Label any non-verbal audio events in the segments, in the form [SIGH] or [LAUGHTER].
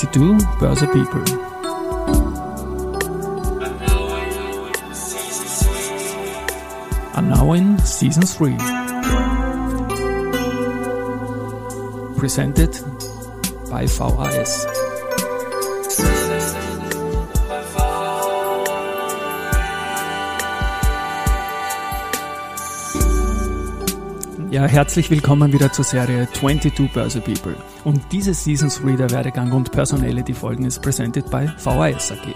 22 Börse People. And now in Season 3. Presented by VHS. Ja, herzlich willkommen wieder zur Serie 22 Börse People. Und diese Season 3 der Werdegang und Personality Folgen ist presented by VHS AG.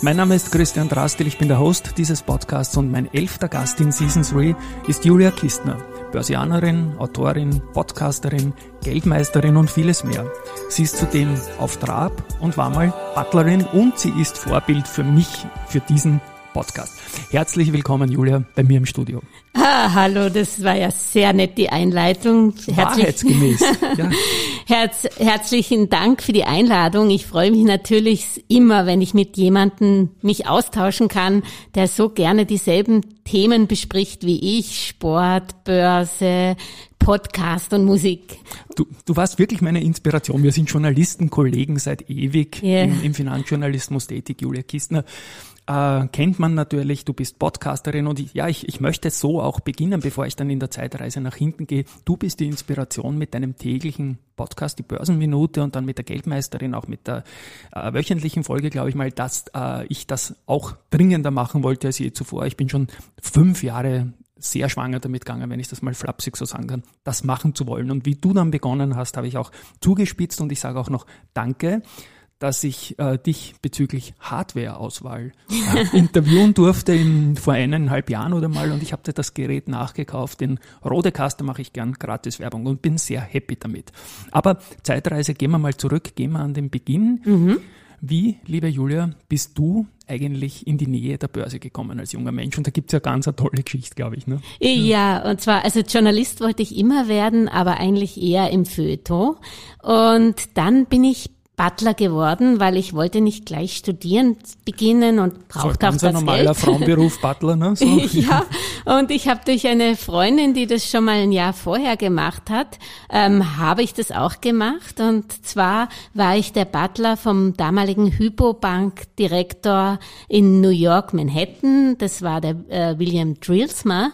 Mein Name ist Christian Drastil, ich bin der Host dieses Podcasts und mein elfter Gast in Season 3 ist Julia Kistner, Börsianerin, Autorin, Podcasterin, Geldmeisterin und vieles mehr. Sie ist zudem auf Trab und war mal Butlerin und sie ist Vorbild für mich für diesen Podcast. Herzlich willkommen, Julia, bei mir im Studio. Ah, hallo, das war ja sehr nett, die Einleitung. Wahrheitsgemäß. [LAUGHS] ja. Herz, herzlichen Dank für die Einladung. Ich freue mich natürlich immer, wenn ich mit jemandem mich austauschen kann, der so gerne dieselben Themen bespricht wie ich. Sport, Börse, Podcast und Musik. Du, du warst wirklich meine Inspiration. Wir sind Journalisten, Kollegen seit ewig yeah. im, im Finanzjournalismus tätig, Julia Kistner äh, kennt man natürlich, du bist Podcasterin und ich, ja, ich, ich möchte so auch beginnen, bevor ich dann in der Zeitreise nach hinten gehe. Du bist die Inspiration mit deinem täglichen Podcast, die Börsenminute und dann mit der Geldmeisterin, auch mit der äh, wöchentlichen Folge, glaube ich mal, dass äh, ich das auch dringender machen wollte als je zuvor. Ich bin schon fünf Jahre sehr schwanger damit gegangen, wenn ich das mal flapsig so sagen kann, das machen zu wollen. Und wie du dann begonnen hast, habe ich auch zugespitzt und ich sage auch noch Danke dass ich äh, dich bezüglich Hardware-Auswahl äh, interviewen durfte in, vor eineinhalb Jahren oder mal und ich habe dir das Gerät nachgekauft. Den Rodecaster mache ich gern gratis Werbung und bin sehr happy damit. Aber Zeitreise, gehen wir mal zurück, gehen wir an den Beginn. Mhm. Wie, liebe Julia, bist du eigentlich in die Nähe der Börse gekommen als junger Mensch? Und da gibt's ja ganz eine tolle Geschichte, glaube ich. Ne? Ja, und zwar, also Journalist wollte ich immer werden, aber eigentlich eher im Feuilleton. Und dann bin ich Butler geworden, weil ich wollte nicht gleich studieren beginnen und brauchte so, auch das ein normaler Geld. Frauenberuf Butler, ne? So. [LAUGHS] ja, und ich habe durch eine Freundin, die das schon mal ein Jahr vorher gemacht hat, ähm, habe ich das auch gemacht. Und zwar war ich der Butler vom damaligen Hypobank-Direktor in New York, Manhattan. Das war der äh, William Drillsma.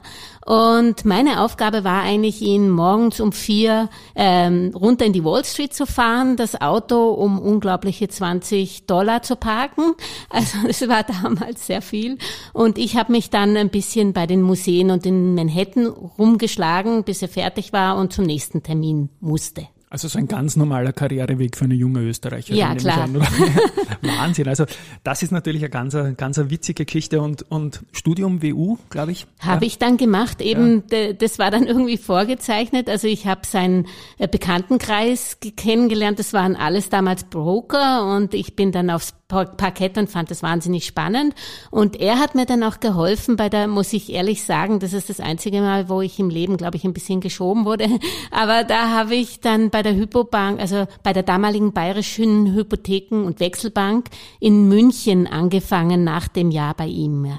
Und meine Aufgabe war eigentlich, ihn morgens um vier ähm, runter in die Wall Street zu fahren, das Auto um unglaubliche 20 Dollar zu parken. [LAUGHS] Also es war damals sehr viel. Und ich habe mich dann ein bisschen bei den Museen und in Manhattan rumgeschlagen, bis er fertig war und zum nächsten Termin musste. Also so ein ganz normaler Karriereweg für eine junge Österreicherin. Ja, klar. [LAUGHS] Wahnsinn. Also das ist natürlich eine ganz, ganz eine witzige Geschichte und, und Studium WU, glaube ich. Habe ja. ich dann gemacht. Eben, ja. das war dann irgendwie vorgezeichnet. Also ich habe seinen äh, Bekanntenkreis kennengelernt. Das waren alles damals Broker und ich bin dann aufs Parkett und fand das wahnsinnig spannend. Und er hat mir dann auch geholfen bei der, muss ich ehrlich sagen, das ist das einzige Mal, wo ich im Leben, glaube ich, ein bisschen geschoben wurde. [LAUGHS] Aber da habe ich dann bei der Hypobank, also bei der damaligen Bayerischen Hypotheken- und Wechselbank in München angefangen nach dem Jahr bei ihm.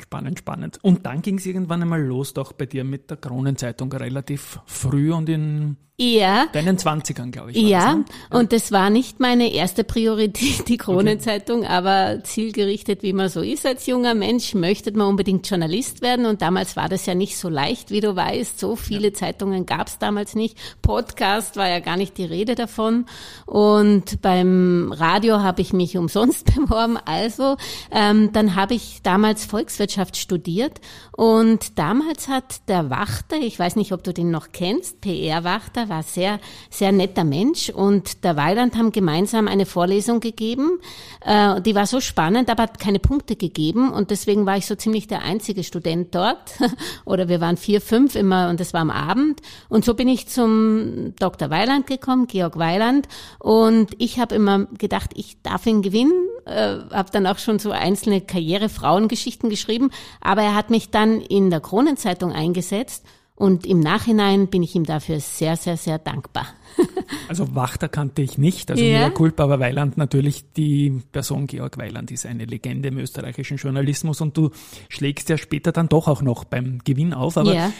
Spannend, spannend. Und dann ging es irgendwann einmal los, doch bei dir mit der Kronenzeitung relativ früh und in ja. Deinen 20ern, glaube ich. Ja, das, ne? ja, und das war nicht meine erste Priorität, die Kronenzeitung, okay. aber zielgerichtet, wie man so ist als junger Mensch, möchte man unbedingt Journalist werden. Und damals war das ja nicht so leicht, wie du weißt. So viele ja. Zeitungen gab es damals nicht. Podcast war ja gar nicht die Rede davon. Und beim Radio habe ich mich umsonst [LAUGHS] beworben. Also, ähm, dann habe ich damals Volkswirtschaft studiert. Und damals hat der Wachter, ich weiß nicht, ob du den noch kennst, PR-Wachter, war sehr, sehr netter Mensch und der Weiland haben gemeinsam eine Vorlesung gegeben. Äh, die war so spannend, aber hat keine Punkte gegeben und deswegen war ich so ziemlich der einzige Student dort. [LAUGHS] Oder wir waren vier, fünf immer und das war am Abend. Und so bin ich zum Dr. Weiland gekommen, Georg Weiland. Und ich habe immer gedacht, ich darf ihn gewinnen. Äh, habe dann auch schon so einzelne Karriere-Frauengeschichten geschrieben. Aber er hat mich dann in der Kronenzeitung eingesetzt und im Nachhinein bin ich ihm dafür sehr, sehr, sehr dankbar. [LAUGHS] also Wachter kannte ich nicht, also ja. mehr Culpa, aber Weiland natürlich, die Person Georg Weiland ist eine Legende im österreichischen Journalismus und du schlägst ja später dann doch auch noch beim Gewinn auf, aber ja.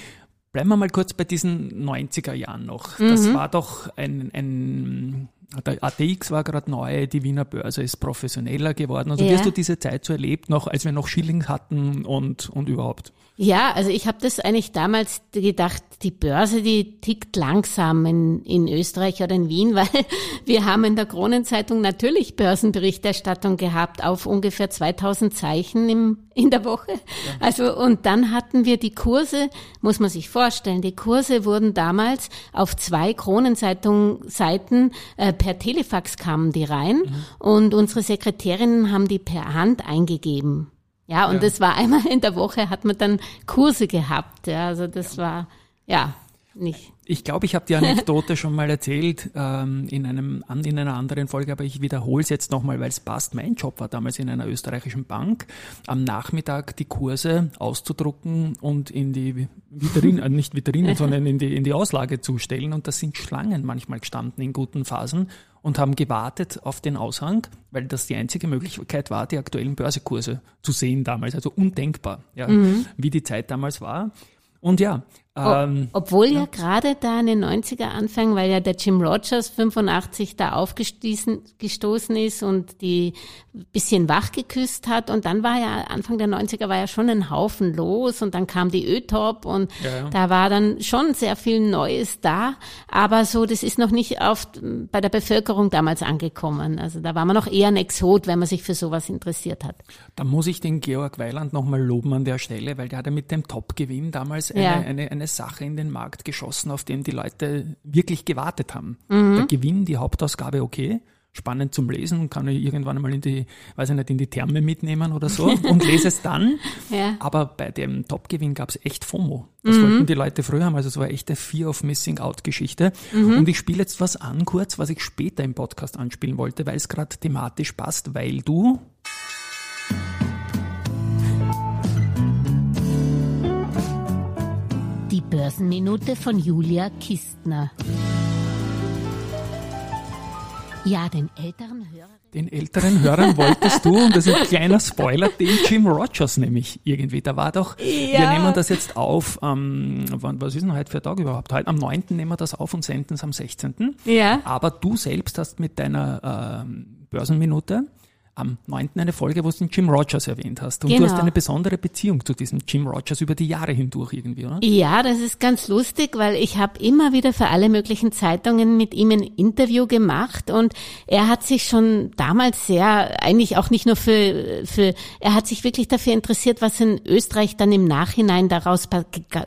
Bleiben wir mal kurz bei diesen 90er Jahren noch. Das mhm. war doch ein, ein der ATX war gerade neu, die Wiener Börse ist professioneller geworden. Also ja. wirst du diese Zeit so erlebt, noch als wir noch Schilling hatten und, und überhaupt? Ja, also ich habe das eigentlich damals gedacht, die Börse, die tickt langsam in, in Österreich oder in Wien, [LAUGHS] weil wir haben in der Kronenzeitung natürlich Börsenberichterstattung gehabt auf ungefähr 2000 Zeichen im, in der Woche. Ja. Also und dann hatten wir die Kurse, muss man sich vorstellen, die Kurse wurden damals auf zwei Kronenzeitung-Seiten äh, per Telefax kamen die rein mhm. und unsere Sekretärinnen haben die per Hand eingegeben. Ja, und ja. das war einmal in der Woche, hat man dann Kurse gehabt. Ja, also das ja. war, ja, nicht. Ich glaube, ich habe die Anekdote schon mal erzählt ähm, in, einem, in einer anderen Folge, aber ich wiederhole es jetzt nochmal, weil es passt. Mein Job war damals in einer österreichischen Bank, am Nachmittag die Kurse auszudrucken und in die Vitrine, äh, nicht Vitrine, [LAUGHS] sondern in die, in die Auslage zu stellen. Und da sind Schlangen manchmal gestanden in guten Phasen und haben gewartet auf den Aushang, weil das die einzige Möglichkeit war, die aktuellen Börsekurse zu sehen damals. Also undenkbar, ja, mhm. wie die Zeit damals war. Und ja, ähm, Obwohl ja, ja gerade da in den 90er Anfang, weil ja der Jim Rogers 85 da aufgestoßen ist und die bisschen wach geküsst hat und dann war ja Anfang der 90er war ja schon ein Haufen los und dann kam die Ö-Top und ja, ja. da war dann schon sehr viel Neues da, aber so, das ist noch nicht oft bei der Bevölkerung damals angekommen. Also da war man noch eher ein Exot, wenn man sich für sowas interessiert hat. Da muss ich den Georg Weiland nochmal loben an der Stelle, weil der hat ja mit dem Top-Gewinn damals eine, eine, eine eine Sache in den Markt geschossen, auf den die Leute wirklich gewartet haben. Mhm. Der Gewinn, die Hauptausgabe, okay, spannend zum Lesen, kann ich irgendwann mal in die, weiß ich nicht, in die Therme mitnehmen oder so [LAUGHS] und lese es dann. ja. Aber bei dem Topgewinn gab es echt FOMO. Das mhm. wollten die Leute früher haben, also es war echt eine Fear of Missing Out Geschichte. Mhm. Und ich spiele jetzt was an kurz, was ich später im Podcast anspielen wollte, weil es gerade thematisch passt, weil du Börsenminute von Julia Kistner. Ja, den älteren Hörern. Den älteren Hörern wolltest du, und das ist ein kleiner Spoiler, den Jim Rogers nämlich irgendwie. Da war doch, ja. wir nehmen das jetzt auf, ähm, wann, was ist denn heute für ein Tag überhaupt? Heute am 9. nehmen wir das auf und senden es am 16. Ja. Aber du selbst hast mit deiner ähm, Börsenminute am 9. eine Folge, wo du den Jim Rogers erwähnt hast. Und genau. du hast eine besondere Beziehung zu diesem Jim Rogers über die Jahre hindurch irgendwie, oder? Ja, das ist ganz lustig, weil ich habe immer wieder für alle möglichen Zeitungen mit ihm ein Interview gemacht und er hat sich schon damals sehr, eigentlich auch nicht nur für, für er hat sich wirklich dafür interessiert, was in Österreich dann im Nachhinein daraus pa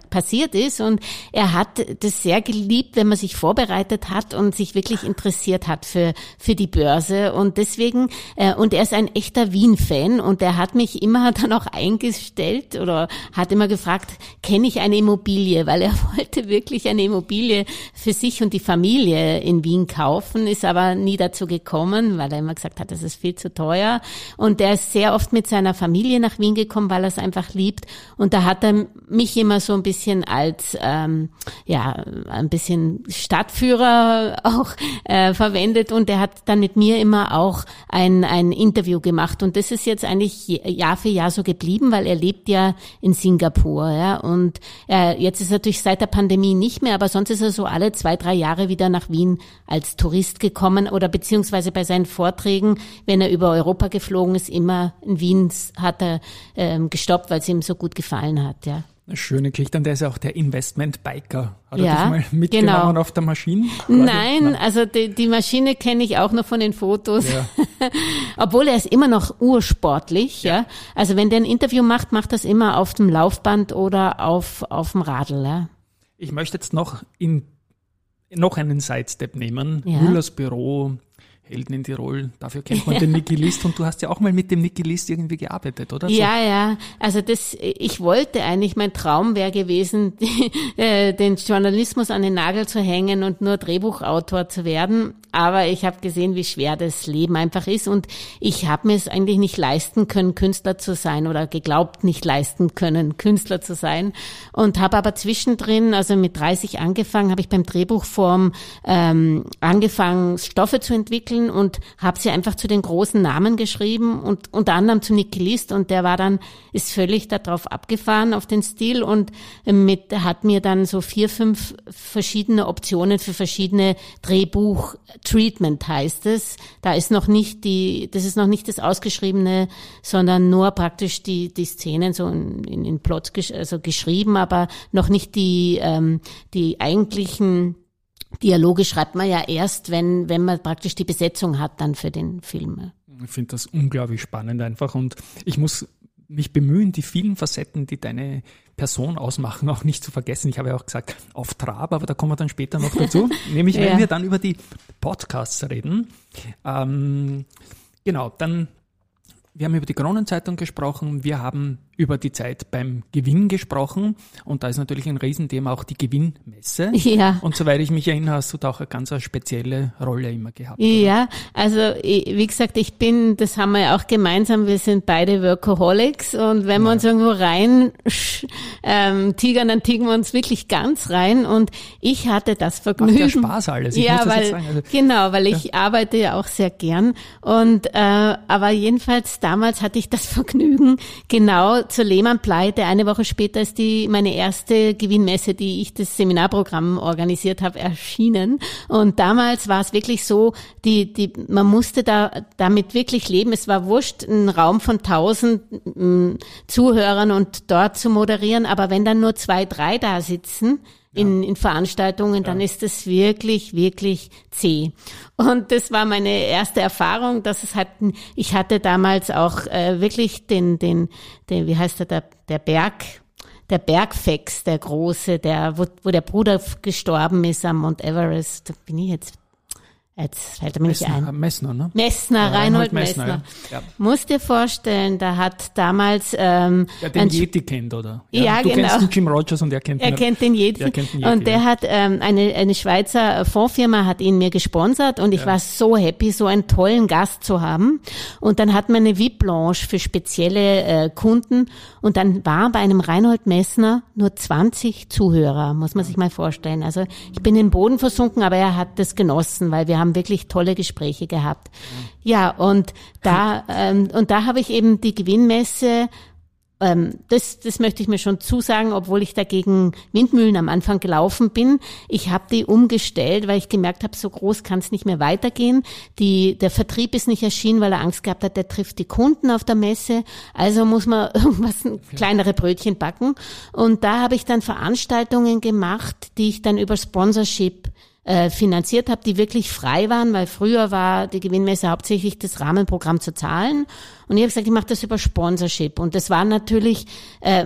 passiert ist und er hat das sehr geliebt, wenn man sich vorbereitet hat und sich wirklich interessiert hat für, für die Börse und deswegen, äh, und er ist ein echter Wien-Fan und der hat mich immer [LAUGHS] dann auch eingestellt oder hat immer gefragt, kenne ich eine Immobilie, weil er [LAUGHS] wollte wirklich eine Immobilie für sich und die Familie in Wien kaufen, ist aber nie dazu gekommen, weil er immer gesagt hat, das ist viel zu teuer. Und der ist sehr oft mit seiner Familie nach Wien gekommen, weil er es einfach liebt. Und da hat er mich immer so ein bisschen als, ähm, ja, ein bisschen Stadtführer [LAUGHS] auch äh, verwendet und er hat dann mit mir immer auch ein, ein Interview gemacht und das ist jetzt eigentlich Jahr für Jahr so geblieben, weil er lebt ja in Singapur, ja, und äh, jetzt ist er natürlich seit der Pandemie nicht mehr, aber sonst ist er so alle zwei, drei Jahre wieder nach Wien als Tourist gekommen oder beziehungsweise bei seinen Vorträgen, wenn er über Europa geflogen ist, immer in Wien hat er ähm, gestoppt, weil es ihm so gut gefallen hat, ja. Schöne Geschichte. Und der ist ja auch der Investment-Biker. Hat ja, er dich mal mitgenommen genau. auf der Maschine? Nein, Nein, also die, die Maschine kenne ich auch nur von den Fotos. Ja. [LAUGHS] Obwohl er ist immer noch ursportlich. Ja. ja. Also wenn der ein Interview macht, macht das immer auf dem Laufband oder auf, auf dem Radl. Ja. Ich möchte jetzt noch in noch einen Sidestep nehmen. Ja. Müllers Büro, Helden in Tirol, dafür kennt man [LAUGHS] den Niki List und du hast ja auch mal mit dem Niki List irgendwie gearbeitet, oder? Ja, so. ja, also das, ich wollte eigentlich, mein Traum wäre gewesen, [LAUGHS] äh, den Journalismus an den Nagel zu hängen und nur Drehbuchautor zu werden, aber ich habe gesehen, wie schwer das Leben einfach ist. Und ich habe mir es eigentlich nicht leisten können, Künstler zu sein oder geglaubt nicht leisten können, Künstler zu sein. Und habe aber zwischendrin, also mit 30 angefangen, habe ich beim Drehbuchform ähm, angefangen, Stoffe zu entwickeln und habe sie einfach zu den großen Namen geschrieben und unter anderem zu Nicky List und der war dann, ist völlig darauf abgefahren auf den Stil und mit, hat mir dann so vier, fünf verschiedene Optionen für verschiedene Drehbuch Treatment heißt es. Da ist noch nicht die, das ist noch nicht das Ausgeschriebene, sondern nur praktisch die, die Szenen so in, in, in Plot gesch also geschrieben, aber noch nicht die, ähm, die eigentlichen Dialoge schreibt man ja erst, wenn, wenn man praktisch die Besetzung hat dann für den Film. Ich finde das unglaublich spannend einfach und ich muss mich bemühen, die vielen Facetten, die deine Person ausmachen, auch nicht zu vergessen. Ich habe ja auch gesagt, auf Trab, aber da kommen wir dann später noch dazu. [LAUGHS] Nämlich, wenn ja. wir dann über die Podcasts reden. Ähm, genau, dann, wir haben über die Kronenzeitung gesprochen, wir haben über die Zeit beim Gewinn gesprochen und da ist natürlich ein Riesenthema auch die Gewinnmesse. Ja. Und soweit ich mich erinnere, hast du da auch eine ganz spezielle Rolle immer gehabt. Ja, oder? also wie gesagt, ich bin, das haben wir ja auch gemeinsam, wir sind beide Workaholics und wenn wir uns irgendwo rein ähm, tigern, dann tigern wir uns wirklich ganz rein und ich hatte das Vergnügen. Macht ja Spaß alles. Ich ja, weil, also, genau, weil ich ja. arbeite ja auch sehr gern und äh, aber jedenfalls damals hatte ich das [LAUGHS] Vergnügen, genau zur Lehmann-Pleite. Eine Woche später ist die meine erste Gewinnmesse, die ich das Seminarprogramm organisiert habe, erschienen. Und damals war es wirklich so, die, die, man musste da damit wirklich leben. Es war wurscht, einen Raum von tausend mm, Zuhörern und dort zu moderieren. Aber wenn dann nur zwei, drei da sitzen, in, in Veranstaltungen, dann ist es wirklich, wirklich zäh. Und das war meine erste Erfahrung, dass es halt, ich hatte damals auch äh, wirklich den, den, den, wie heißt der, der, der Berg, der Bergfex, der große, der, wo, wo der Bruder gestorben ist am Mount Everest, da bin ich jetzt Jetzt fällt er mir nicht ein. Messner, ne? Messner, ja, Reinhold, Reinhold Messner. Messner. Ja. Muss dir vorstellen, da hat damals ähm, ja, den Yeti kennt, oder? Ja, ja du genau. kennst den Jim Rogers und er kennt er kennt den Yeti. Er kennt den Yeti und der ja. hat ähm, eine eine Schweizer Fondsfirma hat ihn mir gesponsert und ich war so happy, so einen tollen Gast zu haben. Und dann hat man eine VIP Blanche für spezielle äh, Kunden und dann war bei einem Reinhold Messner nur 20 Zuhörer, muss man sich mal vorstellen. Also ich bin im Boden versunken, aber er hat das genossen, weil wir haben haben wirklich tolle Gespräche gehabt. Ja, und da, ähm, und da habe ich eben die Gewinnmesse ähm, das, das möchte ich mir schon zusagen, obwohl ich dagegen Windmühlen am Anfang gelaufen bin. Ich habe die umgestellt, weil ich gemerkt habe, so groß kann es nicht mehr weitergehen. Die, der Vertrieb ist nicht erschienen, weil er Angst gehabt hat, der trifft die Kunden auf der Messe. Also muss man [LAUGHS] irgendwas, kleinere Brötchen backen. Und da habe ich dann Veranstaltungen gemacht, die ich dann über Sponsorship äh, finanziert habe, die wirklich frei waren, weil früher war die Gewinnmesse hauptsächlich das Rahmenprogramm zu zahlen. Und ich habe gesagt, ich mache das über Sponsorship. Und das war natürlich äh,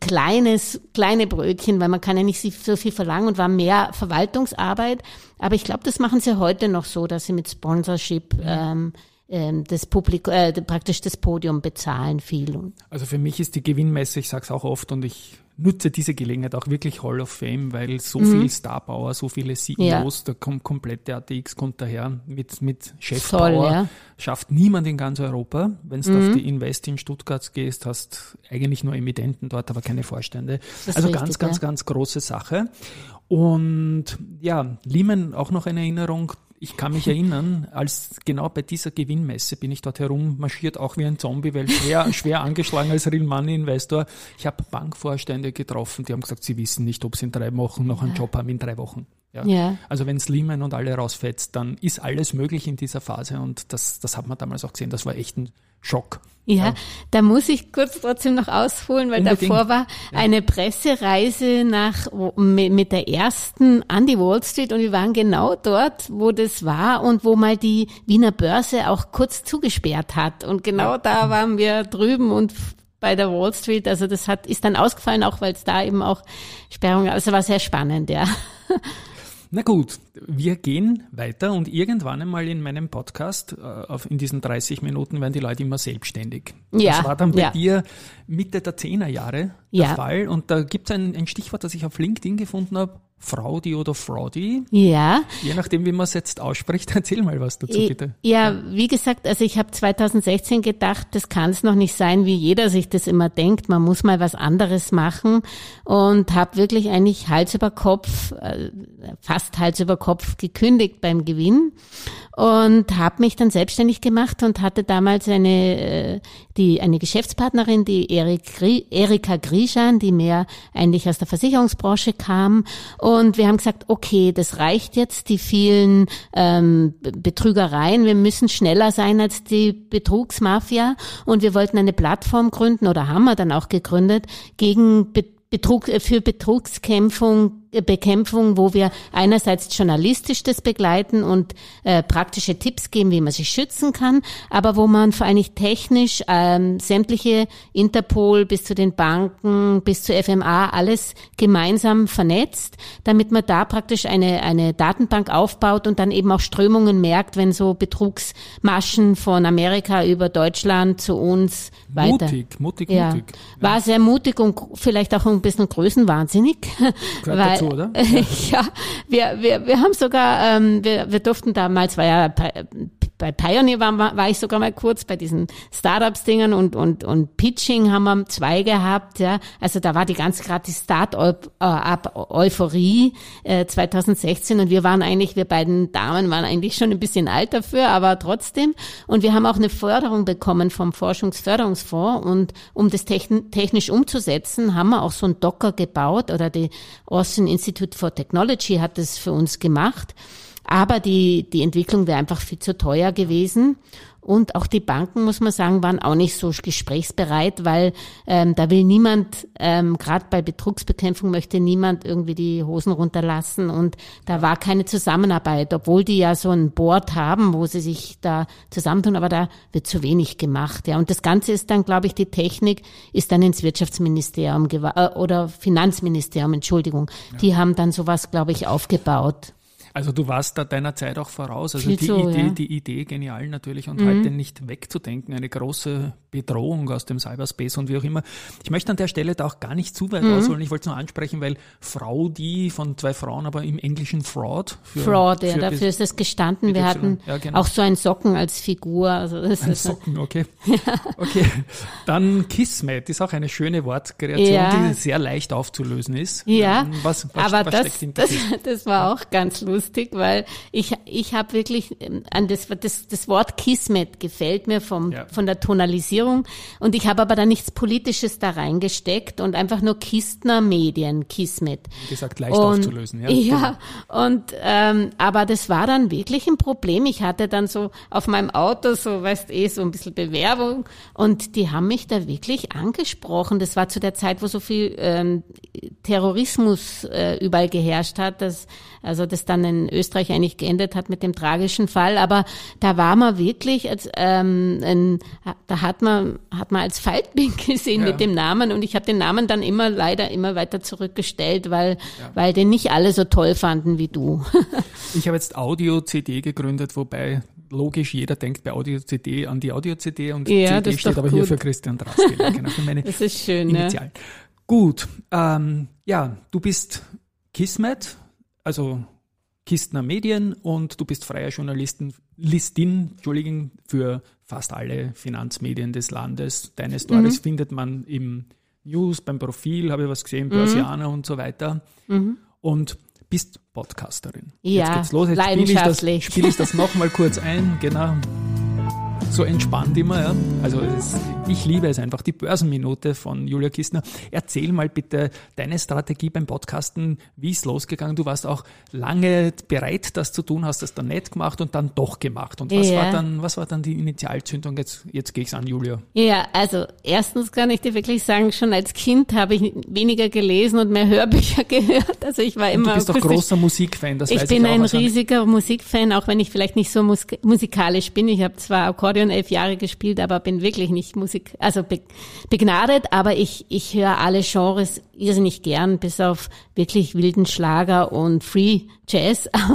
kleines, kleine Brötchen, weil man kann ja nicht so viel verlangen und war mehr Verwaltungsarbeit. Aber ich glaube, das machen sie heute noch so, dass sie mit Sponsorship ähm, ähm, das Publikum, äh, praktisch das Podium bezahlen viel. Also für mich ist die Gewinnmesse, ich sage es auch oft und ich nutze diese Gelegenheit auch wirklich Hall of Fame, weil so mhm. viel Star so viele CEOs, ja. da kommt komplett der ATX kommt daher mit, mit Chefpower. Ja. Schafft niemand in ganz Europa. Wenn du mhm. auf die Invest in Stuttgart gehst, hast eigentlich nur Emittenten dort, aber keine Vorstände. Also richtig, ganz, ganz, ja. ganz große Sache. Und ja, Lehman auch noch eine Erinnerung, ich kann mich erinnern, als genau bei dieser Gewinnmesse bin ich dort herummarschiert, auch wie ein Zombie, weil schwer, [LAUGHS] schwer angeschlagen als Real Money Investor. Ich habe Bankvorstände getroffen, die haben gesagt, sie wissen nicht, ob sie in drei Wochen noch einen Job haben in drei Wochen. Ja. ja. Also wenn Lehman und alle rausfetzt, dann ist alles möglich in dieser Phase und das, das hat man damals auch gesehen. Das war echt ein Schock. Ja, ja, da muss ich kurz trotzdem noch ausholen, weil Unbedingt. davor war ja. eine Pressereise nach mit der ersten an die Wall Street und wir waren genau dort, wo das war und wo mal die Wiener Börse auch kurz zugesperrt hat und genau da waren wir drüben und bei der Wall Street, also das hat ist dann ausgefallen, auch weil es da eben auch Sperrungen, also war sehr spannend, ja. Na gut, wir gehen weiter und irgendwann einmal in meinem Podcast, äh, auf, in diesen 30 Minuten, werden die Leute immer selbstständig. Ja, das war dann bei ja. dir Mitte der Zehnerjahre der ja. Fall und da gibt es ein, ein Stichwort, das ich auf LinkedIn gefunden habe, Fraudi oder Fraudi. Ja. Je nachdem, wie man es jetzt ausspricht. [LAUGHS] Erzähl mal was dazu, bitte. Ja, wie gesagt, also ich habe 2016 gedacht, das kann es noch nicht sein, wie jeder sich das immer denkt. Man muss mal was anderes machen und habe wirklich eigentlich Hals über Kopf, äh, fast Hals über Kopf gekündigt beim Gewinn und habe mich dann selbstständig gemacht und hatte damals eine äh, die eine Geschäftspartnerin, die Erik, Erika Grischan, die mehr eigentlich aus der Versicherungsbranche kam Und wir haben gesagt, okay, das reicht jetzt, die vielen ähm, Betrügereien. Wir müssen schneller sein als die Betrugsmafia. Und wir wollten eine Plattform gründen oder haben wir dann auch gegründet gegen Betrug, für Betrugskämpfung Bekämpfung, wo wir einerseits journalistisch das begleiten und äh, praktische Tipps geben, wie man sich schützen kann, aber wo man vor allem technisch ähm, sämtliche Interpol bis zu den Banken, bis zu FMA alles gemeinsam vernetzt, damit man da praktisch eine, eine Datenbank aufbaut und dann eben auch Strömungen merkt, wenn so Betrugsmaschen von Amerika über Deutschland zu uns weiter. Mutig, mutig, ja. mutig. War sehr mutig und vielleicht auch ein bisschen größenwahnsinnig. [LAUGHS] weil, dazu, oder? [LAUGHS] ja, wir, wir, wir haben sogar, ähm, wir, wir durften damals, war ja bei Pioneer war, war ich sogar mal kurz bei diesen Startups-Dingern und, und, und Pitching haben wir zwei gehabt, ja. Also da war die ganz gerade die Start-up-Euphorie äh, 2016 und wir waren eigentlich, wir beiden Damen waren eigentlich schon ein bisschen alt dafür, aber trotzdem. Und wir haben auch eine Förderung bekommen vom Forschungsförderungsfonds und um das technisch umzusetzen, haben wir auch so ein Docker gebaut oder die Austin Institute for Technology hat das für uns gemacht. Aber die, die Entwicklung wäre einfach viel zu teuer gewesen. Und auch die Banken, muss man sagen, waren auch nicht so gesprächsbereit, weil ähm, da will niemand, ähm, gerade bei Betrugsbekämpfung möchte niemand irgendwie die Hosen runterlassen. Und da war keine Zusammenarbeit, obwohl die ja so ein Board haben, wo sie sich da zusammentun, aber da wird zu wenig gemacht. Ja. Und das Ganze ist dann, glaube ich, die Technik ist dann ins Wirtschaftsministerium äh, oder Finanzministerium, Entschuldigung. Ja. Die haben dann sowas, glaube ich, aufgebaut. Also du warst da deiner Zeit auch voraus. Also die, so, Idee, ja. die Idee genial natürlich und mhm. heute nicht wegzudenken. Eine große Bedrohung aus dem Cyberspace und wie auch immer. Ich möchte an der Stelle da auch gar nicht zu weit mhm. ausholen. Ich wollte es nur ansprechen, weil Frau die von zwei Frauen, aber im Englischen Fraud. Für, Fraud, ja, für dafür ist das gestanden. Wir hatten ja, genau. auch so ein Socken als Figur. Also das ein ist Socken, okay. [LAUGHS] Okay. Dann Kismet ist auch eine schöne Wortkreation, ja. die sehr leicht aufzulösen ist. Ja, ähm, was, was, aber was das, [LAUGHS] das, das war auch ganz lustig, weil ich, ich habe wirklich ähm, an das, das, das Wort Kismet gefällt mir vom, von der Tonalisierung Regierung. Und ich habe aber da nichts Politisches da reingesteckt und einfach nur Kistner Medien, Kismet. Wie gesagt, leicht und, aufzulösen, ja. Ja, und ähm, aber das war dann wirklich ein Problem. Ich hatte dann so auf meinem Auto so, weißt eh, so ein bisschen Bewerbung und die haben mich da wirklich angesprochen. Das war zu der Zeit, wo so viel ähm, Terrorismus äh, überall geherrscht hat, dass, also das dann in Österreich eigentlich geendet hat mit dem tragischen Fall. Aber da war man wirklich, als, ähm, ein, da hat man hat man als Faltbild [LAUGHS] gesehen ja. mit dem Namen und ich habe den Namen dann immer leider immer weiter zurückgestellt, weil, ja. weil den nicht alle so toll fanden wie du. [LAUGHS] ich habe jetzt Audio-CD gegründet, wobei logisch jeder denkt bei Audio-CD an die Audio-CD und ja, CD steht aber gut. hier für Christian Drastil. [LAUGHS] genau, für meine das ist schön, Initialen. Ne? Gut, ähm, ja, du bist Kismet, also Kistner Medien und du bist freier Journalistin, Listin, Entschuldigung, für fast alle Finanzmedien des Landes. Deine Stories mhm. findet man im News, beim Profil, habe ich was gesehen, Börsianer mhm. und so weiter. Mhm. Und bist Podcasterin. Ja, Jetzt geht's los. Jetzt spiele ich das, spiel ich das nochmal kurz [LAUGHS] ein. Genau so entspannt immer. Ja? Also es, ich liebe es einfach, die Börsenminute von Julia Kistner. Erzähl mal bitte deine Strategie beim Podcasten, wie ist losgegangen? Du warst auch lange bereit, das zu tun, hast das dann nicht gemacht und dann doch gemacht. Und was ja. war dann, was war dann die Initialzündung? Jetzt, jetzt gehe ich an, Julia. Ja, also erstens kann ich dir wirklich sagen, schon als Kind habe ich weniger gelesen und mehr Hörbücher [LAUGHS] gehört. Also ich war immer. Und du bist auch großer Musikfan, das ich weiß bin ich ein riesiger Musikfan, auch wenn ich vielleicht nicht so musikalisch bin. Ich habe zwar Akkordeon Akkordeon elf Jahre gespielt, aber bin wirklich nicht Musik, also be, begnadet, aber ich, ich höre alle Genres irrsinnig gern, bis auf wirklich wilden Schlager und Free Jazz. [LAUGHS] ja.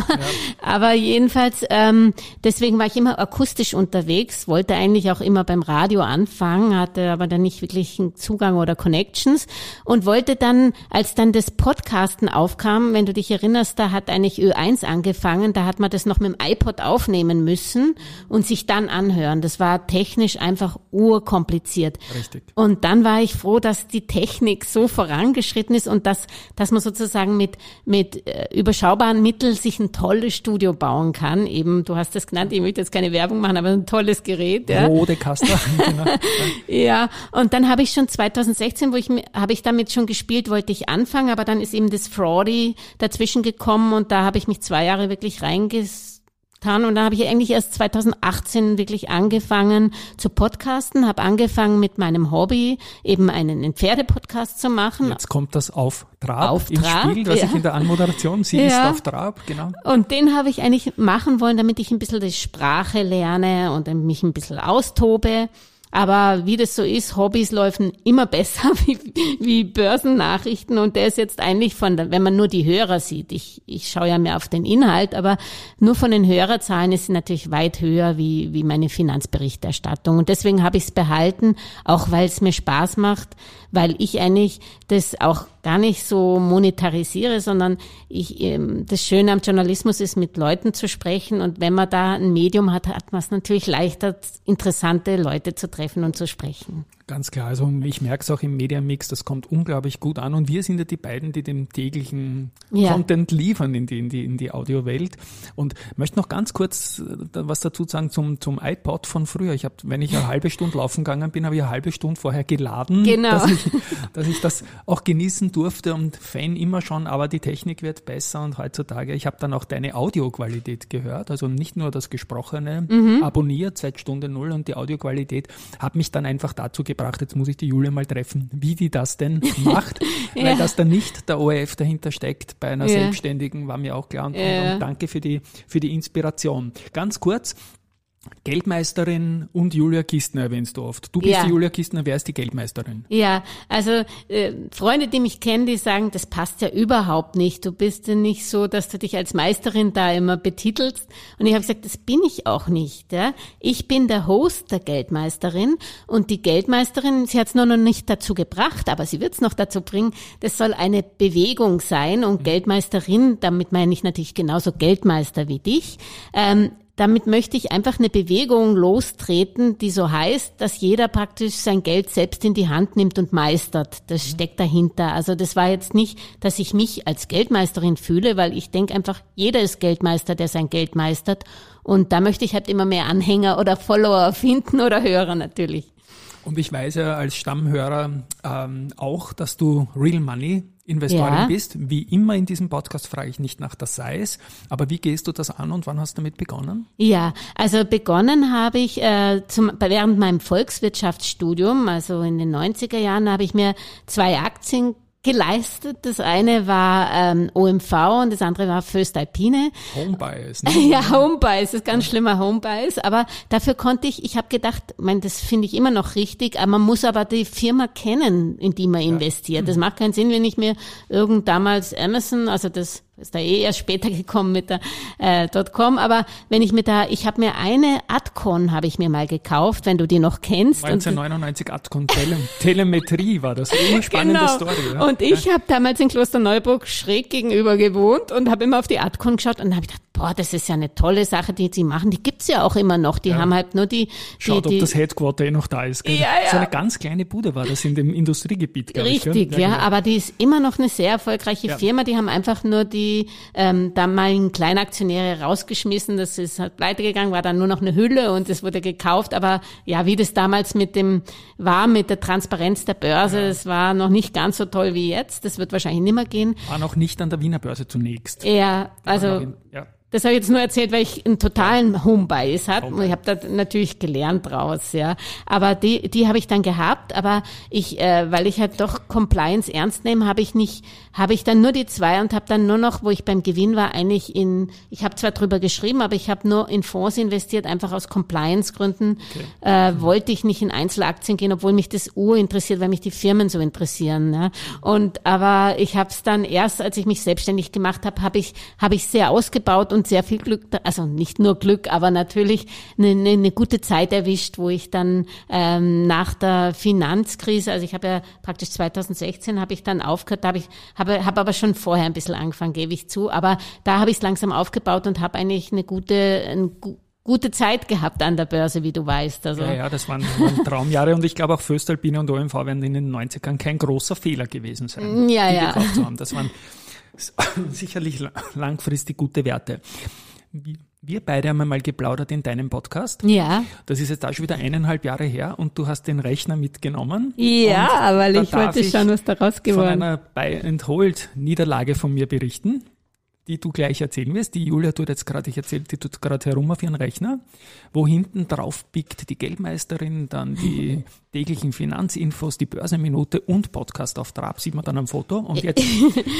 aber jedenfalls, ähm, deswegen war ich immer akustisch unterwegs, wollte eigentlich auch immer beim Radio anfangen, hatte aber dann nicht wirklich einen Zugang oder Connections und wollte dann, als dann das Podcasten aufkam, wenn du dich erinnerst, da hat eigentlich Ö1 angefangen, da hat man das noch mit dem iPod aufnehmen müssen und sich dann anhören. Das war technisch einfach urkompliziert. Richtig. Und dann war ich froh, dass die Technik so voran vorangeschritten ist und dass, dass man sozusagen mit, mit äh, überschaubaren Mitteln sich ein tolles Studio bauen kann. Eben, du hast das genannt, ich möchte jetzt keine Werbung machen, aber ein tolles Gerät. Ja. Rodecaster. [LAUGHS] genau. ja, und dann habe ich schon 2016, wo ich habe ich damit schon gespielt, wollte ich anfangen, aber dann ist eben das Fraudy dazwischen gekommen und da habe ich mich zwei Jahre wirklich reinges getan und da habe ich eigentlich erst 2018 wirklich angefangen zu podcasten, habe angefangen mit meinem Hobby eben einen Pferdepodcast zu machen. Jetzt kommt das auf Trab auf im Trab, Spiel, was ja. ich in der Anmoderation, sie ja. ist auf Trab, genau. Und den habe ich eigentlich machen wollen, damit ich ein bisschen die Sprache lerne und mich ein bisschen austobe. Aber wie das so ist, Hobbys laufen immer besser [LAUGHS] wie, wie Börsennachrichten und der ist jetzt eigentlich von, wenn man nur die Hörer sieht, ich, ich schaue ja mehr auf den Inhalt, aber nur von den Hörerzahlen ist sie natürlich weit höher wie, wie meine Finanzberichterstattung. Und deswegen habe ich es behalten, auch weil es mir Spaß macht, weil ich eigentlich das auch gar nicht so monetarisiere, sondern ich, ähm, das Schöne am Journalismus ist, mit Leuten zu sprechen. Und wenn man da ein Medium hat, hat man es natürlich leichter, interessante Leute zu treffen und zu sprechen. Ganz klar. Also ich merke es auch im Mediamix, das kommt unglaublich gut an. Und wir sind ja die beiden, die den täglichen ja. Content liefern in die, in die, in die Audiowelt. Und möchte noch ganz kurz äh, was dazu sagen zum, zum iPod von früher. Ich habe, wenn ich eine [LAUGHS] halbe Stunde laufen gegangen bin, habe ich eine halbe Stunde vorher geladen, genau. dass, ich, [LAUGHS] dass ich das auch genießen durfte und Fan immer schon, aber die Technik wird besser und heutzutage, ich habe dann auch deine Audioqualität gehört, also nicht nur das Gesprochene mhm. abonniert seit Stunde Null und die Audioqualität hat mich dann einfach dazu gebracht, gebracht, jetzt muss ich die Julia mal treffen, wie die das denn [LAUGHS] macht, ja. weil das dann nicht der ORF dahinter steckt bei einer ja. Selbstständigen, war mir auch klar. Und, ja. und danke für die, für die Inspiration. Ganz kurz, Geldmeisterin und Julia Kistner erwähnst du oft. Du bist ja. die Julia Kistner, wer ist die Geldmeisterin? Ja, also äh, Freunde, die mich kennen, die sagen, das passt ja überhaupt nicht. Du bist ja nicht so, dass du dich als Meisterin da immer betitelst. Und ich habe gesagt, das bin ich auch nicht. Ja? Ich bin der Host der Geldmeisterin und die Geldmeisterin, sie hat es nur noch nicht dazu gebracht, aber sie wird es noch dazu bringen, das soll eine Bewegung sein und mhm. Geldmeisterin, damit meine ich natürlich genauso Geldmeister wie dich. Ähm, damit möchte ich einfach eine Bewegung lostreten, die so heißt, dass jeder praktisch sein Geld selbst in die Hand nimmt und meistert. Das mhm. steckt dahinter. Also das war jetzt nicht, dass ich mich als Geldmeisterin fühle, weil ich denke einfach, jeder ist Geldmeister, der sein Geld meistert. Und da möchte ich halt immer mehr Anhänger oder Follower [LAUGHS] finden oder Hörer natürlich. Und ich weiß ja als Stammhörer ähm, auch, dass du Real Money Investorin ja. bist. Wie immer in diesem Podcast frage ich nicht nach der Size, aber wie gehst du das an und wann hast du damit begonnen? Ja, also begonnen habe ich äh, zum, während meinem Volkswirtschaftsstudium, also in den 90er Jahren, habe ich mir zwei Aktien geleistet. Das eine war ähm, OMV und das andere war First Alpine. Homebias. Ne? [LAUGHS] ja, Homebias, ist ganz schlimmer Homebias. Aber dafür konnte ich, ich habe gedacht, mein, das finde ich immer noch richtig, aber man muss aber die Firma kennen, in die man investiert. Das macht keinen Sinn, wenn ich mir irgend damals Amazon, also das ist da eh erst später [LAUGHS] gekommen mit der äh, .com, aber wenn ich mir da, ich habe mir eine Adcon habe ich mir mal gekauft, wenn du die noch kennst. 1999 Adcon Tele Telemetrie war das, eine [LAUGHS] spannende genau. Story. Ja. Und ich ja. habe damals in Klosterneuburg schräg gegenüber gewohnt und habe immer auf die Adcon geschaut und habe gedacht, boah, das ist ja eine tolle Sache, die sie machen. Die gibt's ja auch immer noch. Die ja. haben halt nur die, die Schaut, die, ob das Headquarter eh noch da ist. Gell? Ja, ja. So eine ganz kleine Bude war das in dem Industriegebiet, glaube ich. Richtig, ja, ja genau. aber die ist immer noch eine sehr erfolgreiche Firma. Die haben einfach nur die ähm, damaligen Kleinaktionäre rausgeschmissen. Das ist halt pleite gegangen, war dann nur noch eine Hülle und es wurde gekauft. Aber ja, wie das damals mit dem war, mit der Transparenz der Börse, es war noch nicht ganz so toll wie jetzt. Das wird wahrscheinlich nimmer gehen. War noch nicht an der Wiener Börse zunächst. Ja, also. Ja. Das habe ich jetzt nur erzählt, weil ich einen totalen Home-Bias hatte. Home ich habe da natürlich gelernt draus, ja. Aber die, die habe ich dann gehabt. Aber ich, äh, weil ich halt doch Compliance ernst nehme, habe ich nicht, habe ich dann nur die zwei und habe dann nur noch, wo ich beim Gewinn war, eigentlich in, ich habe zwar drüber geschrieben, aber ich habe nur in Fonds investiert, einfach aus Compliance-Gründen. Okay. Äh, wollte ich nicht in Einzelaktien gehen, obwohl mich das Ur interessiert, weil mich die Firmen so interessieren. Ja. Und aber ich habe es dann erst, als ich mich selbstständig gemacht habe, habe ich, habe ich sehr ausgebaut und sehr viel Glück, also nicht nur Glück, aber natürlich eine, eine, eine gute Zeit erwischt, wo ich dann ähm, nach der Finanzkrise, also ich habe ja praktisch 2016 habe ich dann aufgehört, da habe ich habe habe aber schon vorher ein bisschen angefangen, gebe ich zu, aber da habe ich es langsam aufgebaut und habe eigentlich eine gute ein, gute Zeit gehabt an der Börse, wie du weißt. Also. Ja, ja, das waren, waren [LAUGHS] Traumjahre und ich glaube auch Föstalpine und OMV werden in den 90ern kein großer Fehler gewesen sein, ja, die ja. gekauft zu haben. Das waren [LAUGHS] sicherlich langfristig gute Werte. Wir beide haben einmal geplaudert in deinem Podcast. Ja. Das ist jetzt auch schon wieder eineinhalb Jahre her und du hast den Rechner mitgenommen. Ja, weil ich wollte schauen, was daraus geworden ist. Von einer Buy and Hold Niederlage von mir berichten die du gleich erzählen wirst. Die Julia tut jetzt gerade, ich erzähle, die tut gerade herum auf ihren Rechner, wo hinten drauf pickt die Geldmeisterin, dann die täglichen Finanzinfos, die Börsenminute und Podcast auf Trab, sieht man dann am Foto. Und [LAUGHS] jetzt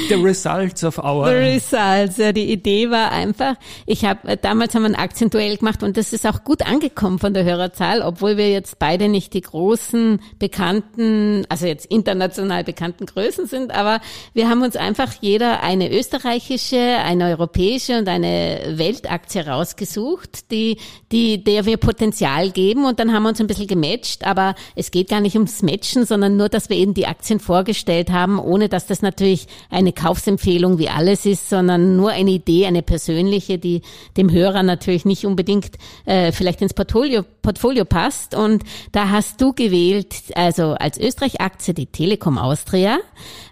the results of our... The results, ja, die Idee war einfach, ich habe, äh, damals haben wir ein Aktienduell gemacht und das ist auch gut angekommen von der Hörerzahl, obwohl wir jetzt beide nicht die großen, bekannten, also jetzt international bekannten Größen sind, aber wir haben uns einfach jeder eine österreichische, eine europäische und eine Weltaktie rausgesucht, die, die, der wir Potenzial geben und dann haben wir uns ein bisschen gematcht, aber es geht gar nicht ums Matchen, sondern nur, dass wir eben die Aktien vorgestellt haben, ohne dass das natürlich eine Kaufsempfehlung wie alles ist, sondern nur eine Idee, eine persönliche, die dem Hörer natürlich nicht unbedingt äh, vielleicht ins Portfolio, Portfolio passt. Und da hast du gewählt, also als Österreich-Aktie die Telekom Austria,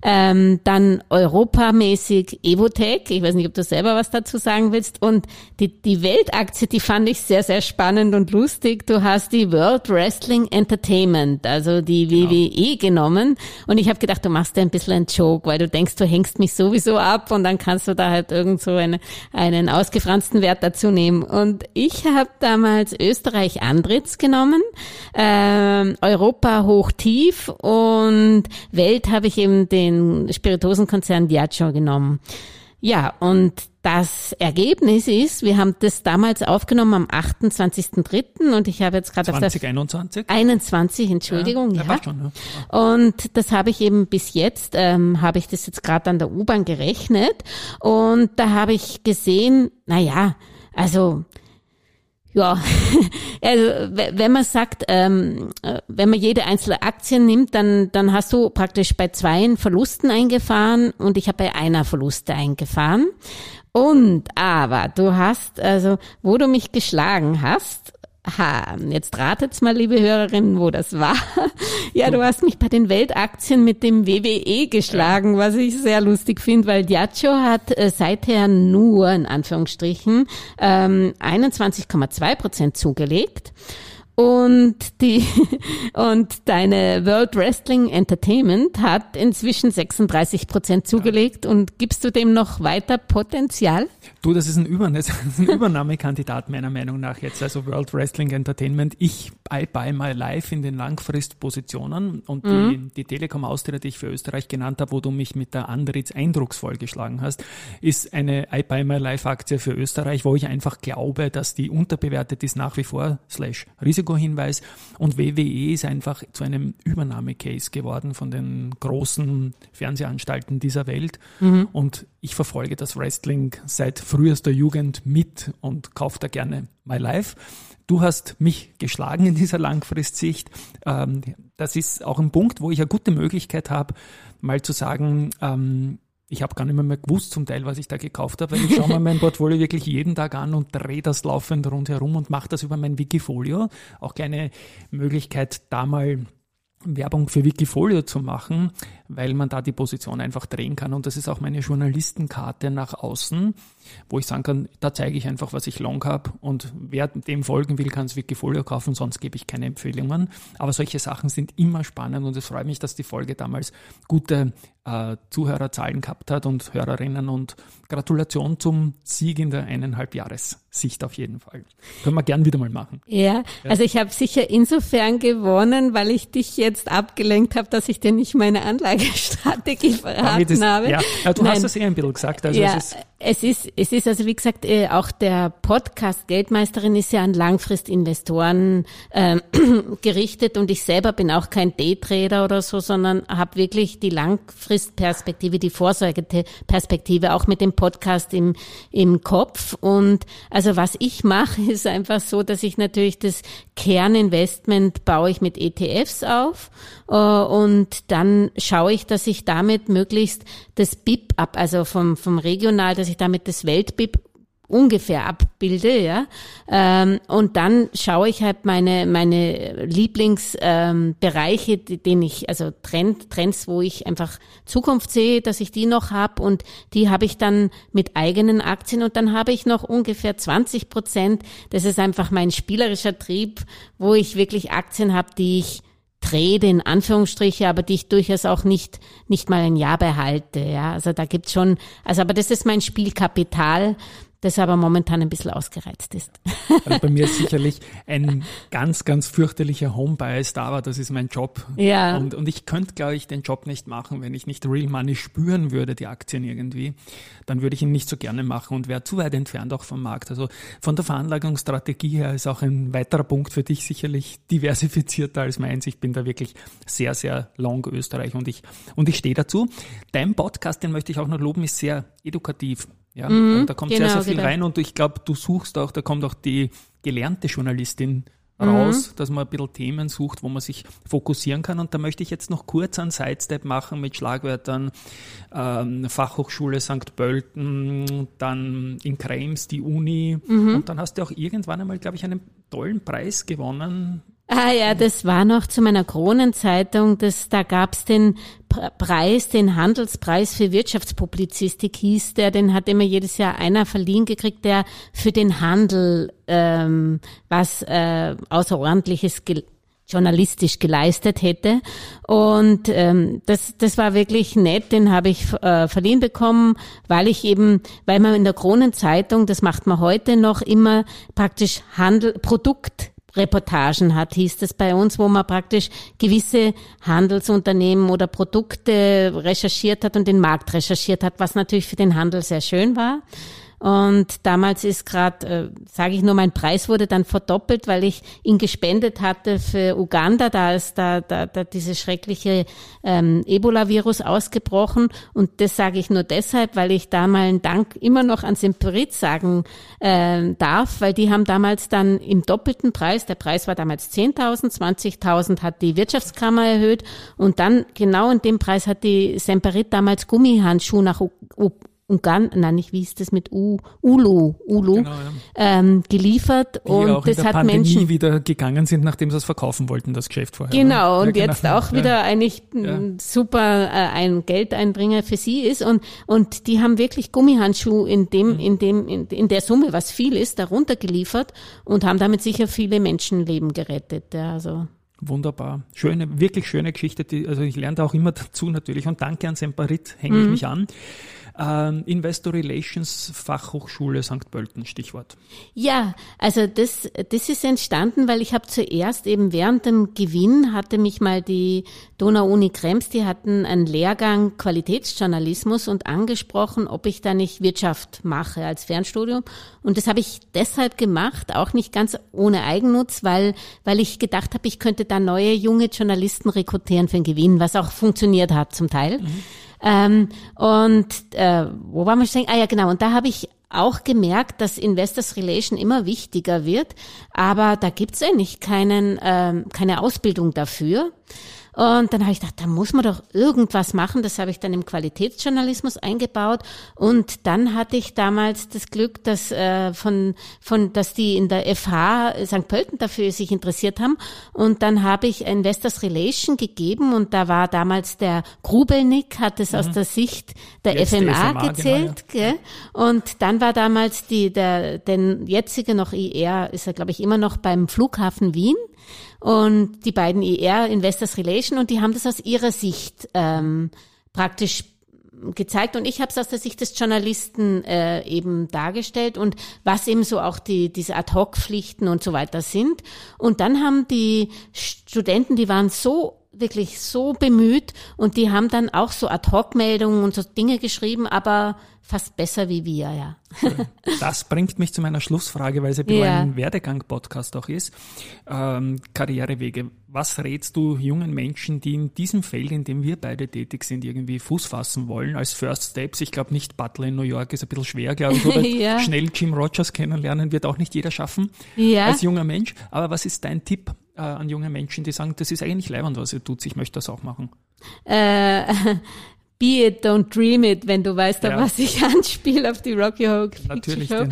ähm, dann europamäßig Evotech, ich weiß nicht, ob du selber was dazu sagen willst, und die, die Weltaktie, die fand ich sehr, sehr spannend und lustig. Du hast die World Wrestling Entertainment Entertainment, also die WWE genau. genommen. Und ich habe gedacht, du machst dir ein bisschen einen Joke, weil du denkst, du hängst mich sowieso ab und dann kannst du da halt irgend so eine, einen ausgefransten Wert dazu nehmen. Und ich habe damals Österreich Andritz genommen, äh, Europa hoch tief und Welt habe ich eben den Spirituosenkonzern Diageo genommen. Ja, und das Ergebnis ist, wir haben das damals aufgenommen am 28.03. und ich habe jetzt gerade auf das 2021? 21, Entschuldigung, ja. ja. Schon, ja. Und das habe ich eben bis jetzt, ähm, habe ich das jetzt gerade an der U-Bahn gerechnet und da habe ich gesehen, na ja, also ja, [LAUGHS] also wenn man sagt, ähm, äh, wenn man jede einzelne Aktie nimmt, dann, dann hast du praktisch bei zweien Verlusten eingefahren und ich habe bei einer Verluste eingefahren. Und aber du hast, also wo du mich geschlagen hast, Ha, jetzt ratet's mal, liebe Hörerinnen, wo das war. [LAUGHS] ja, du hast mich bei den Weltaktien mit dem WWE geschlagen, was ich sehr lustig finde, weil Diageo hat äh, seither nur, in Anführungsstrichen, ähm, 21,2 Prozent zugelegt. Und die [LAUGHS] und deine World Wrestling Entertainment hat inzwischen 36 Prozent zugelegt. Und gibst du dem noch weiter Potenzial? Du, das ist ein, Über [LAUGHS] das ist ein Übernahmekandidat meiner Meinung nach jetzt, also World Wrestling Entertainment. Ich I buy my life in den Langfristpositionen und mhm. die, die Telekom Austria, die ich für Österreich genannt habe, wo du mich mit der Andritz eindrucksvoll geschlagen hast, ist eine I buy my life Aktie für Österreich, wo ich einfach glaube, dass die unterbewertet ist nach wie vor, slash Risikohinweis und WWE ist einfach zu einem Übernahmecase geworden von den großen Fernsehanstalten dieser Welt mhm. und ich verfolge das Wrestling seit frühester Jugend mit und kaufe da gerne My Life. Du hast mich geschlagen in dieser Langfristsicht. Ähm, das ist auch ein Punkt, wo ich eine gute Möglichkeit habe, mal zu sagen, ähm, ich habe gar nicht mehr, mehr gewusst zum Teil, was ich da gekauft habe, weil ich schaue mir mein [LAUGHS] Portfolio wirklich jeden Tag an und drehe das laufend rundherum und mache das über mein Wikifolio. Auch keine Möglichkeit, da mal Werbung für Wikifolio zu machen, weil man da die Position einfach drehen kann. Und das ist auch meine Journalistenkarte nach außen, wo ich sagen kann, da zeige ich einfach, was ich long habe. Und wer dem folgen will, kann es Wikifolio kaufen, sonst gebe ich keine Empfehlungen. Aber solche Sachen sind immer spannend und es freut mich, dass die Folge damals gute äh, Zuhörerzahlen gehabt hat und Hörerinnen und Gratulation zum Sieg in der eineinhalb Jahressicht auf jeden Fall. Können wir gern wieder mal machen. Ja, also ich habe sicher insofern gewonnen, weil ich dich jetzt abgelenkt habe, dass ich dir nicht meine Anlagestrategie [LAUGHS] verraten ist, habe. Ja, ja du Nein. hast das eh ein bisschen gesagt. Also ja, es ist, es ist, es ist also wie gesagt, äh, auch der Podcast Geldmeisterin ist ja an Langfristinvestoren äh, [CLEARS THROAT] gerichtet und ich selber bin auch kein Daytrader oder so, sondern habe wirklich die Langfristperspektive, die Vorsorgeperspektive auch mit dem Podcast im, im Kopf. Und also was ich mache, [LAUGHS] ist einfach so, dass ich natürlich das Kerninvestment baue ich mit ETFs auf äh, und dann schaue ich, dass ich damit möglichst das BIP ab, also vom, vom regional, dass ich damit das Weltbib ungefähr abbilde, ja. Ähm, und dann schaue ich halt meine meine Lieblingsbereiche, ähm, den ich also Trend, Trends, wo ich einfach Zukunft sehe, dass ich die noch habe und die habe ich dann mit eigenen Aktien und dann habe ich noch ungefähr 20 Prozent. Das ist einfach mein spielerischer Trieb, wo ich wirklich Aktien habe, die ich trade in Anführungsstriche, aber die ich durchaus auch nicht nicht mal ein Jahr behalte. Ja, also da gibt's schon, also aber das ist mein Spielkapital das aber momentan ein bisschen ausgereizt ist. Also bei mir [LAUGHS] ist sicherlich ein ganz, ganz fürchterlicher Homebias da, aber das ist mein Job. Ja. Und, und ich könnte, glaube ich, den Job nicht machen, wenn ich nicht Real Money spüren würde, die Aktien irgendwie. Dann würde ich ihn nicht so gerne machen und wäre zu weit entfernt auch vom Markt. Also von der Veranlagungsstrategie her ist auch ein weiterer Punkt für dich sicherlich diversifizierter als meins. Ich bin da wirklich sehr, sehr long Österreich und ich, und ich stehe dazu. Dein Podcast, den möchte ich auch noch loben, ist sehr edukativ. Ja, mhm, da kommt genau, sehr, sehr viel genau. rein und ich glaube, du suchst auch, da kommt auch die gelernte Journalistin raus, mhm. dass man ein bisschen Themen sucht, wo man sich fokussieren kann. Und da möchte ich jetzt noch kurz einen Sidestep machen mit Schlagwörtern ähm, Fachhochschule St. Pölten, dann in Krems die Uni. Mhm. Und dann hast du auch irgendwann einmal, glaube ich, einen tollen Preis gewonnen Ah ja, das war noch zu meiner Kronenzeitung. Das, da gab's den Preis, den Handelspreis für Wirtschaftspublizistik hieß der. Den hat immer jedes Jahr einer verliehen gekriegt, der für den Handel ähm, was äh, außerordentliches ge journalistisch geleistet hätte. Und ähm, das, das war wirklich nett, den habe ich äh, verliehen bekommen, weil ich eben, weil man in der Kronenzeitung, das macht man heute noch immer praktisch Handel, Produkt Reportagen hat, hieß es bei uns, wo man praktisch gewisse Handelsunternehmen oder Produkte recherchiert hat und den Markt recherchiert hat, was natürlich für den Handel sehr schön war. Und damals ist gerade, äh, sage ich nur, mein Preis wurde dann verdoppelt, weil ich ihn gespendet hatte für Uganda. Da ist da, da, da dieses schreckliche ähm, Ebola-Virus ausgebrochen. Und das sage ich nur deshalb, weil ich da mal einen Dank immer noch an Semperit sagen äh, darf, weil die haben damals dann im doppelten Preis, der Preis war damals 10.000, 20.000 hat die Wirtschaftskammer erhöht und dann genau in dem Preis hat die Semperit damals Gummihandschuhe nach U Ungarn, nein, nicht wie ist das mit U, Ulu, Ulu genau, ja. ähm, geliefert Die und auch das in der hat Pandemie Menschen wieder gegangen sind, nachdem sie es verkaufen wollten, das Geschäft vorher. Ne? Genau und ja, genau. jetzt auch wieder eigentlich ja. super äh, ein Geldeinbringer für sie ist und und die haben wirklich Gummihandschuhe in dem mhm. in dem in, in, der Summe, was viel ist, darunter geliefert und haben damit sicher viele Menschenleben gerettet. Ja, also Wunderbar. Schöne, wirklich schöne Geschichte. Die, also ich lerne da auch immer dazu natürlich und danke an Semperit, hänge mhm. ich mich an. Ähm, Investor Relations Fachhochschule St. Pölten, Stichwort. Ja, also das, das ist entstanden, weil ich habe zuerst eben während dem Gewinn hatte mich mal die Donau-Uni Krems, die hatten einen Lehrgang Qualitätsjournalismus und angesprochen, ob ich da nicht Wirtschaft mache als Fernstudium. Und das habe ich deshalb gemacht, auch nicht ganz ohne Eigennutz, weil, weil ich gedacht habe, ich könnte da neue junge Journalisten rekrutieren für den Gewinn, was auch funktioniert hat zum Teil. Mhm. Ähm, und äh, wo war man stehen? Ah ja, genau. Und da habe ich auch gemerkt, dass Investors Relation immer wichtiger wird, aber da gibt's eigentlich keinen, ähm, keine Ausbildung dafür. Und dann habe ich gedacht, da muss man doch irgendwas machen. Das habe ich dann im Qualitätsjournalismus eingebaut. Und dann hatte ich damals das Glück, dass äh, von von dass die in der FH St. Pölten dafür sich interessiert haben. Und dann habe ich Investors Relation gegeben und da war damals der Grubelnick, hat es mhm. aus der Sicht der Jetzt FMA, FMA genau, gezählt. Genau, ja. Und dann war damals die der den jetzige noch IR ist er glaube ich immer noch beim Flughafen Wien und die beiden IR, e Investors Relation, und die haben das aus ihrer Sicht ähm, praktisch gezeigt und ich habe es aus der Sicht des Journalisten äh, eben dargestellt und was eben so auch die diese Ad-hoc-Pflichten und so weiter sind. Und dann haben die Studenten, die waren so wirklich so bemüht und die haben dann auch so Ad-hoc-Meldungen und so Dinge geschrieben, aber fast besser wie wir, ja. [LAUGHS] Das bringt mich zu meiner Schlussfrage, weil es ja, ja. ein Werdegang-Podcast auch ist. Ähm, Karrierewege. Was rätst du jungen Menschen, die in diesem Feld, in dem wir beide tätig sind, irgendwie Fuß fassen wollen, als First Steps? Ich glaube nicht, Butler in New York ist ein bisschen schwer, glaube ich, [LAUGHS] oder ja. schnell Jim Rogers kennenlernen wird auch nicht jeder schaffen ja. als junger Mensch. Aber was ist dein Tipp äh, an junge Menschen, die sagen, das ist eigentlich leibend, was ihr tut, ich möchte das auch machen? Äh, [LAUGHS] Be it, don't dream it, wenn du weißt, ja. was ich [LAUGHS] anspiele, auf die Rocky Horror Picture Natürlich Show.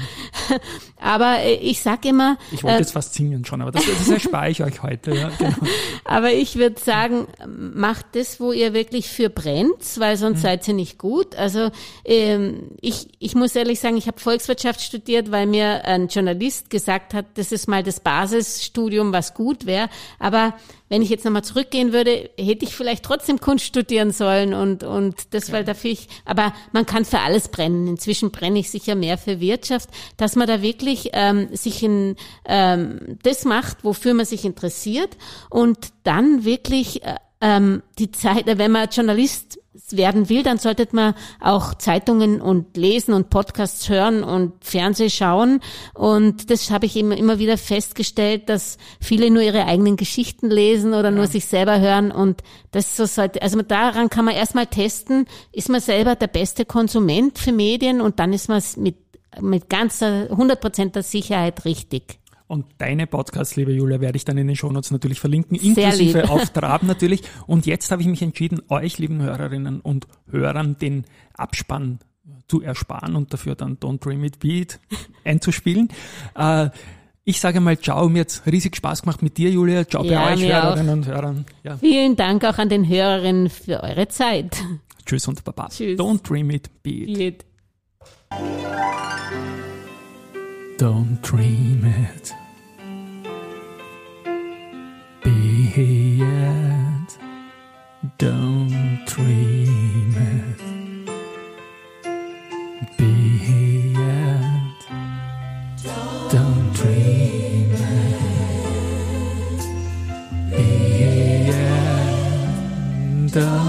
[LAUGHS] aber äh, ich sag immer... Ich wollte äh, jetzt fast singen schon, aber das, das erspare ich euch heute. Ja, genau. [LAUGHS] aber ich würde sagen, macht das, wo ihr wirklich für brennt, weil sonst mhm. seid ihr nicht gut. Also ähm, ich, ich muss ehrlich sagen, ich habe Volkswirtschaft studiert, weil mir ein Journalist gesagt hat, das ist mal das Basisstudium, was gut wäre. Aber wenn ich jetzt nochmal zurückgehen würde, hätte ich vielleicht trotzdem Kunst studieren sollen und, und das, weil dafür ich, aber man kann für alles brennen. Inzwischen brenne ich sicher mehr für Wirtschaft, dass man da wirklich ähm, sich in ähm, das macht, wofür man sich interessiert und dann wirklich äh, ähm, die Zeit, wenn man Journalist werden will, dann sollte man auch Zeitungen und lesen und Podcasts hören und Fernseh schauen. Und das habe ich immer, immer wieder festgestellt, dass viele nur ihre eigenen Geschichten lesen oder nur sich selber hören. Und das so sollte, also daran kann man erstmal testen, ist man selber der beste Konsument für Medien und dann ist man mit, mit ganzer 100 der Sicherheit richtig. Und deine Podcasts, liebe Julia, werde ich dann in den Shownotes natürlich verlinken, inklusive auf Trab natürlich. Und jetzt habe ich mich entschieden, euch, lieben Hörerinnen und Hörern, den Abspann zu ersparen und dafür dann Don't Dream It Beat einzuspielen. Äh, ich sage mal Ciao, mir hat riesig Spaß gemacht mit dir, Julia. Ciao ja, bei euch, Hörerinnen auch. und Hörern. Ja. Vielen Dank auch an den Hörerinnen für eure Zeit. Tschüss und Baba. Tschüss. Don't Dream It Beat. Beat. Don't dream it. Be it. Don't dream it. Be it. Don't dream it. Be it. Don't